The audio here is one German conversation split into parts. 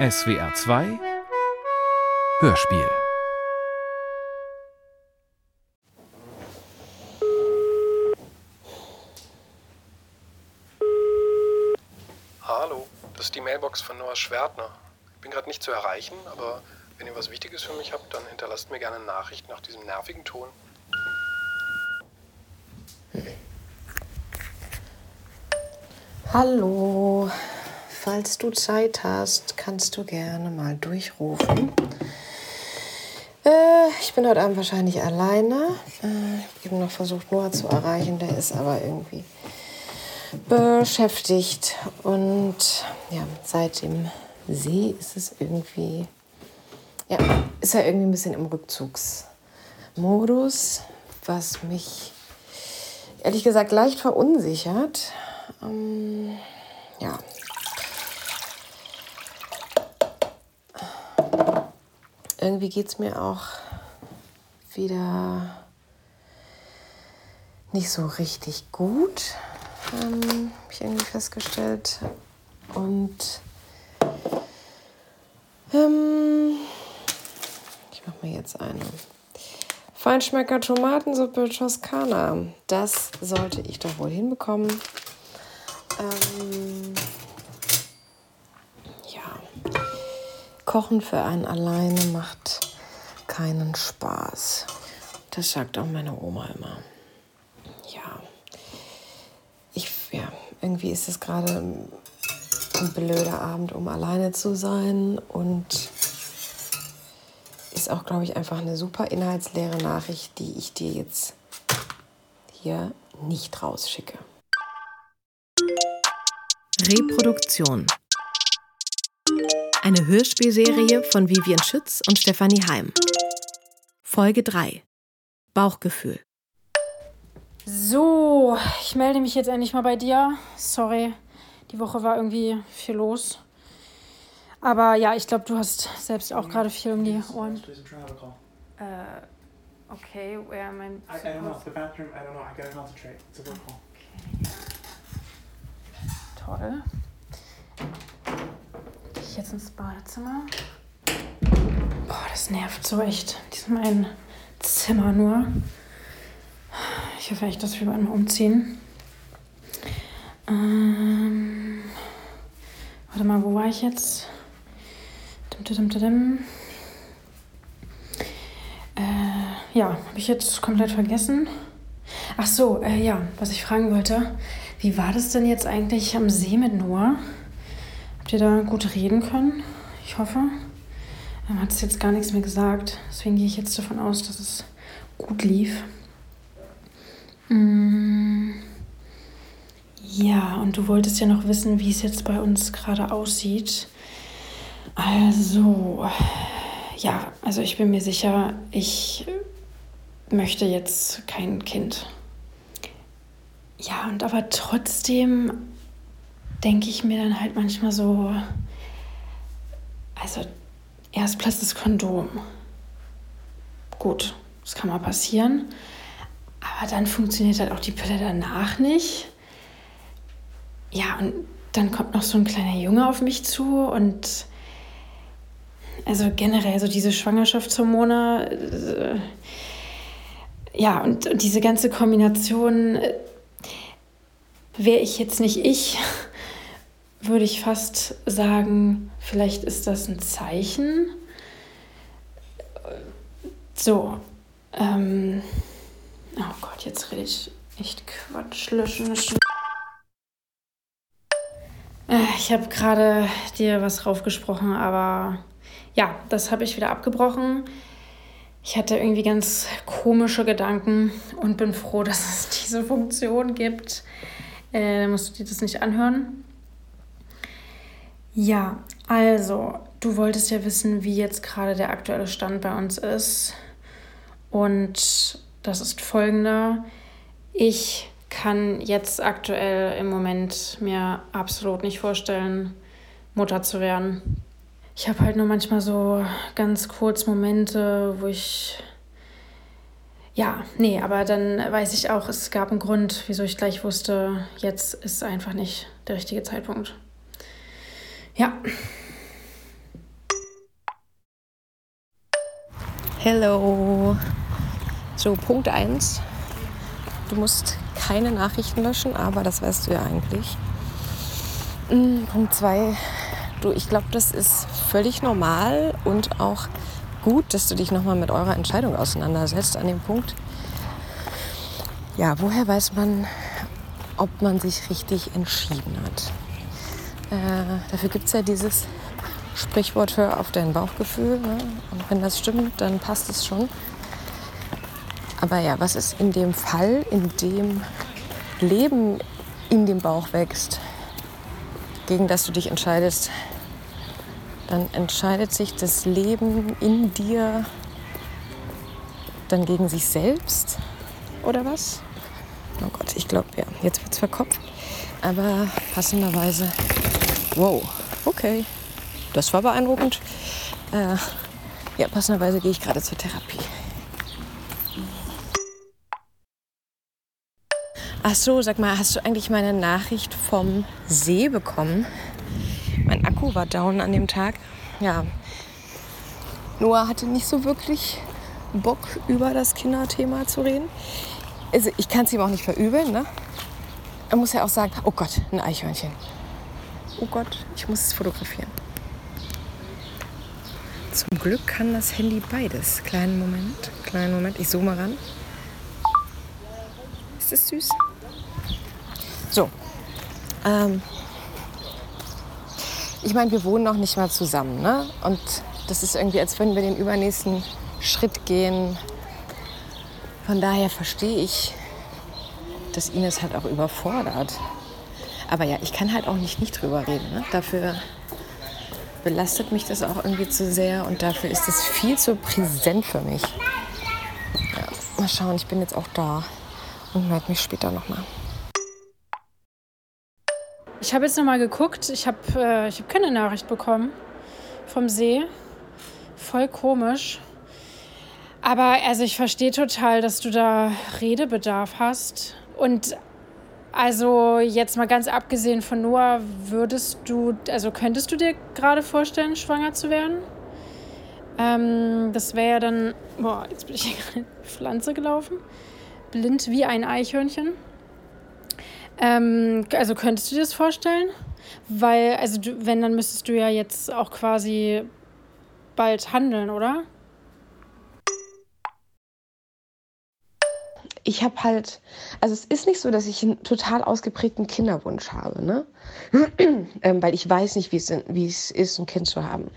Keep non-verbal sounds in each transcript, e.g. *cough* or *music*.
SWR 2 Hörspiel Hallo, das ist die Mailbox von Noah Schwertner. Ich bin gerade nicht zu erreichen, aber wenn ihr was Wichtiges für mich habt, dann hinterlasst mir gerne eine Nachricht nach diesem nervigen Ton. Hallo, falls du Zeit hast, kannst du gerne mal durchrufen. Äh, ich bin heute Abend wahrscheinlich alleine. Äh, ich habe eben noch versucht, Noah zu erreichen, der ist aber irgendwie beschäftigt. Und ja, seit dem See ist es irgendwie, ja, ist er irgendwie ein bisschen im Rückzugsmodus, was mich ehrlich gesagt leicht verunsichert. Ähm, ja. Irgendwie geht es mir auch wieder nicht so richtig gut, ähm, habe ich irgendwie festgestellt. Und ähm, ich mache mir jetzt eine Feinschmecker Tomatensuppe Toskana. Das sollte ich doch wohl hinbekommen. Ähm, Kochen für einen alleine macht keinen Spaß. Das sagt auch meine Oma immer. Ja, ich, ja, irgendwie ist es gerade ein blöder Abend, um alleine zu sein und ist auch, glaube ich, einfach eine super inhaltsleere Nachricht, die ich dir jetzt hier nicht rausschicke. Reproduktion. Eine Hörspielserie von Vivian Schütz und Stefanie Heim. Folge 3. Bauchgefühl. So, ich melde mich jetzt endlich mal bei dir. Sorry, die Woche war irgendwie viel los. Aber ja, ich glaube, du hast selbst auch gerade viel um die Ohren. Äh, okay, where am I? I, I don't know. The bathroom. I don't know. I gotta concentrate. It's a work call. Toll. Jetzt ins Badezimmer? Boah, das nervt so echt. Diesem ein Zimmer nur. Ich hoffe echt, dass wir mal umziehen. Ähm, warte mal, wo war ich jetzt? Dim, dim, dim. Äh, ja, habe ich jetzt komplett vergessen. Ach so, äh, ja, was ich fragen wollte. Wie war das denn jetzt eigentlich am See mit Noah? Habt ihr da gut reden können? Ich hoffe. Er hat jetzt gar nichts mehr gesagt. Deswegen gehe ich jetzt davon aus, dass es gut lief. Mm. Ja, und du wolltest ja noch wissen, wie es jetzt bei uns gerade aussieht. Also, ja, also ich bin mir sicher, ich möchte jetzt kein Kind. Ja, und aber trotzdem denke ich mir dann halt manchmal so, also erst platzt das Kondom. Gut, das kann mal passieren. Aber dann funktioniert halt auch die Pille danach nicht. Ja, und dann kommt noch so ein kleiner Junge auf mich zu und also generell so diese Schwangerschaftshormone. Äh, ja, und, und diese ganze Kombination, äh, wäre ich jetzt nicht ich, würde ich fast sagen, vielleicht ist das ein Zeichen. So, ähm, oh Gott, jetzt rede ich echt Quatsch, löschen, löschen. Äh, Ich habe gerade dir was raufgesprochen, aber ja, das habe ich wieder abgebrochen. Ich hatte irgendwie ganz komische Gedanken und bin froh, *laughs* dass es diese Funktion gibt. Äh, musst du dir das nicht anhören. Ja, also, du wolltest ja wissen, wie jetzt gerade der aktuelle Stand bei uns ist. Und das ist folgender. Ich kann jetzt aktuell im Moment mir absolut nicht vorstellen, Mutter zu werden. Ich habe halt nur manchmal so ganz kurz Momente, wo ich. Ja, nee, aber dann weiß ich auch, es gab einen Grund, wieso ich gleich wusste, jetzt ist einfach nicht der richtige Zeitpunkt. Ja. Hello. So, Punkt 1. Du musst keine Nachrichten löschen, aber das weißt du ja eigentlich. Hm, Punkt 2. Du, ich glaube, das ist völlig normal und auch gut, dass du dich nochmal mit eurer Entscheidung auseinandersetzt an dem Punkt. Ja, woher weiß man, ob man sich richtig entschieden hat? Äh, dafür gibt es ja dieses Sprichwort, hör auf dein Bauchgefühl. Ne? Und wenn das stimmt, dann passt es schon. Aber ja, was ist in dem Fall, in dem Leben in dem Bauch wächst, gegen das du dich entscheidest, dann entscheidet sich das Leben in dir dann gegen sich selbst oder was? Oh Gott, ich glaube ja, jetzt wird es verkopft. Aber passenderweise, wow, okay, das war beeindruckend. Äh, ja, passenderweise gehe ich gerade zur Therapie. Ach so, sag mal, hast du eigentlich meine Nachricht vom See bekommen? Mein Akku war down an dem Tag. Ja. Noah hatte nicht so wirklich Bock, über das Kinderthema zu reden. Also, ich kann es ihm auch nicht verübeln, ne? Er muss ja auch sagen, oh Gott, ein Eichhörnchen. Oh Gott, ich muss es fotografieren. Zum Glück kann das Handy beides. Kleinen Moment, kleinen Moment, ich zoome ran. Ist das süß? So. Ähm, ich meine, wir wohnen noch nicht mal zusammen, ne? Und das ist irgendwie, als würden wir den übernächsten Schritt gehen. Von daher verstehe ich, dass ihn es halt auch überfordert. Aber ja, ich kann halt auch nicht nicht drüber reden. Ne? Dafür belastet mich das auch irgendwie zu sehr und dafür ist es viel zu präsent für mich. Ja, mal schauen, ich bin jetzt auch da und melde mich später nochmal. Ich habe jetzt noch mal geguckt. Ich habe äh, hab keine Nachricht bekommen vom See. Voll komisch. Aber also ich verstehe total, dass du da Redebedarf hast. Und also jetzt mal ganz abgesehen von Noah, würdest du, also könntest du dir gerade vorstellen, schwanger zu werden? Ähm, das wäre ja dann, boah, jetzt bin ich hier *laughs* gerade in die Pflanze gelaufen. Blind wie ein Eichhörnchen. Ähm, also könntest du dir das vorstellen? Weil, also du, wenn, dann müsstest du ja jetzt auch quasi bald handeln, oder? Ich habe halt, also es ist nicht so, dass ich einen total ausgeprägten Kinderwunsch habe, ne? *clears throat* ähm, weil ich weiß nicht, wie es, ist, ein Kind zu haben.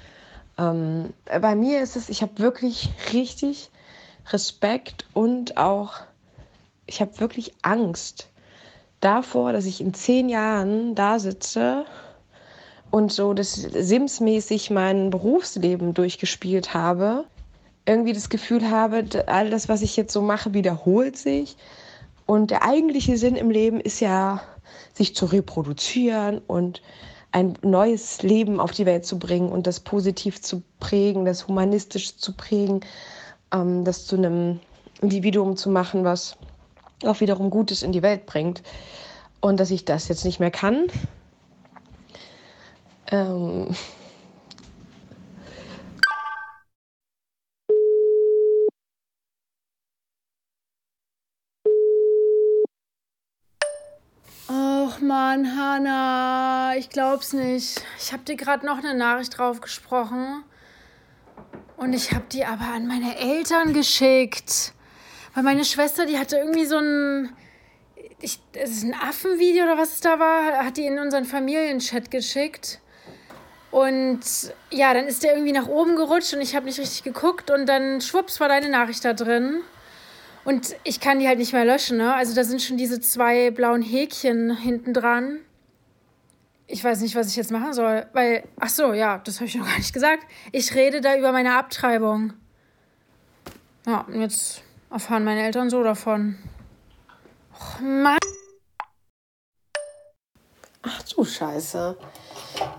Ähm, bei mir ist es, ich habe wirklich richtig Respekt und auch, ich habe wirklich Angst davor, dass ich in zehn Jahren da sitze und so das Sims-mäßig mein Berufsleben durchgespielt habe irgendwie das Gefühl habe, all das, was ich jetzt so mache, wiederholt sich. Und der eigentliche Sinn im Leben ist ja, sich zu reproduzieren und ein neues Leben auf die Welt zu bringen und das positiv zu prägen, das humanistisch zu prägen, ähm, das zu einem Individuum zu machen, was auch wiederum Gutes in die Welt bringt. Und dass ich das jetzt nicht mehr kann. Ähm, Och man, Hanna, ich glaub's nicht. Ich hab dir gerade noch eine Nachricht drauf gesprochen. Und ich hab die aber an meine Eltern geschickt. Weil meine Schwester, die hatte irgendwie so ein. Ich, es ein Affenvideo oder was es da war, hat die in unseren Familienchat geschickt. Und ja, dann ist der irgendwie nach oben gerutscht und ich habe nicht richtig geguckt und dann schwupps war deine Nachricht da drin. Und ich kann die halt nicht mehr löschen, ne? Also da sind schon diese zwei blauen Häkchen hinten dran. Ich weiß nicht, was ich jetzt machen soll, weil, ach so, ja, das habe ich noch gar nicht gesagt. Ich rede da über meine Abtreibung. Ja, und jetzt erfahren meine Eltern so davon. Och, Mann. Ach du Scheiße.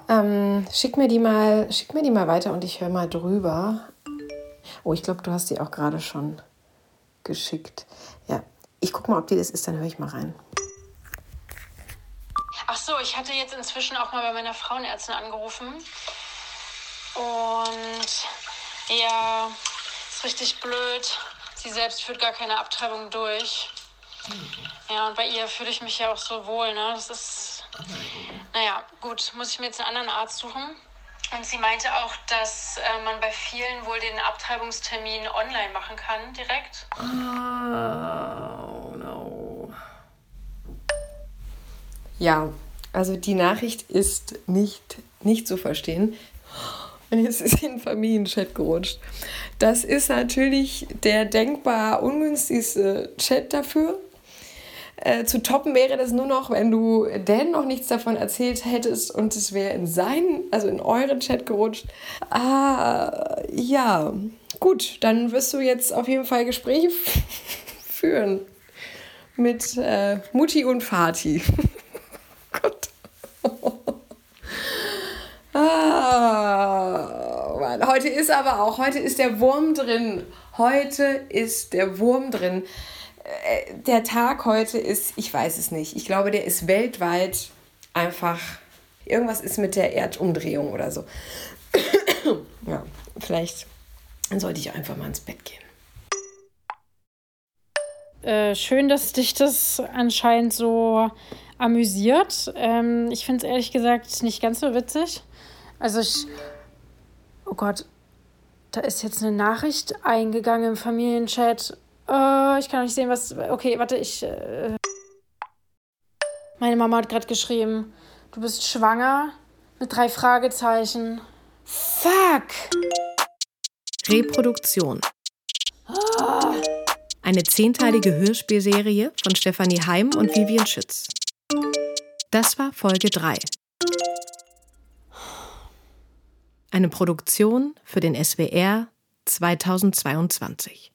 Ähm, schick mir die mal, schick mir die mal weiter und ich höre mal drüber. Oh, ich glaube, du hast die auch gerade schon geschickt. Ja, ich gucke mal, ob die das ist, dann höre ich mal rein. Ach so, ich hatte jetzt inzwischen auch mal bei meiner Frauenärztin angerufen. Und ja, ist richtig blöd. Sie selbst führt gar keine Abtreibung durch. Ja, und bei ihr fühle ich mich ja auch so wohl, ne? Das ist. Naja, gut, muss ich mir jetzt einen anderen Arzt suchen. Und sie meinte auch, dass äh, man bei vielen wohl den Abtreibungstermin online machen kann, direkt. Oh no. Ja, also die Nachricht ist nicht, nicht zu verstehen. Und jetzt ist sie in den Familienchat gerutscht. Das ist natürlich der denkbar ungünstigste Chat dafür. Äh, zu toppen wäre das nur noch, wenn du Dan noch nichts davon erzählt hättest und es wäre in seinen, also in euren Chat gerutscht. Ah, ja. Gut, dann wirst du jetzt auf jeden Fall Gespräche *laughs* führen mit äh, Mutti und Vati. *laughs* Gott. *laughs* ah, Mann. Heute ist aber auch, heute ist der Wurm drin. Heute ist der Wurm drin. Äh, der Tag heute ist, ich weiß es nicht. Ich glaube, der ist weltweit einfach, irgendwas ist mit der Erdumdrehung oder so. *clears throat* ja, vielleicht sollte ich einfach mal ins Bett gehen. Äh, schön, dass dich das anscheinend so amüsiert. Ähm, ich finde es ehrlich gesagt nicht ganz so witzig. Also ich. Oh Gott, da ist jetzt eine Nachricht eingegangen im Familienchat. Äh, ich kann nicht sehen, was. Okay, warte, ich. Äh Meine Mama hat gerade geschrieben, du bist schwanger mit drei Fragezeichen. Fuck! Reproduktion. Eine zehnteilige Hörspielserie von Stefanie Heim und Vivian Schütz. Das war Folge 3. Eine Produktion für den SWR 2022.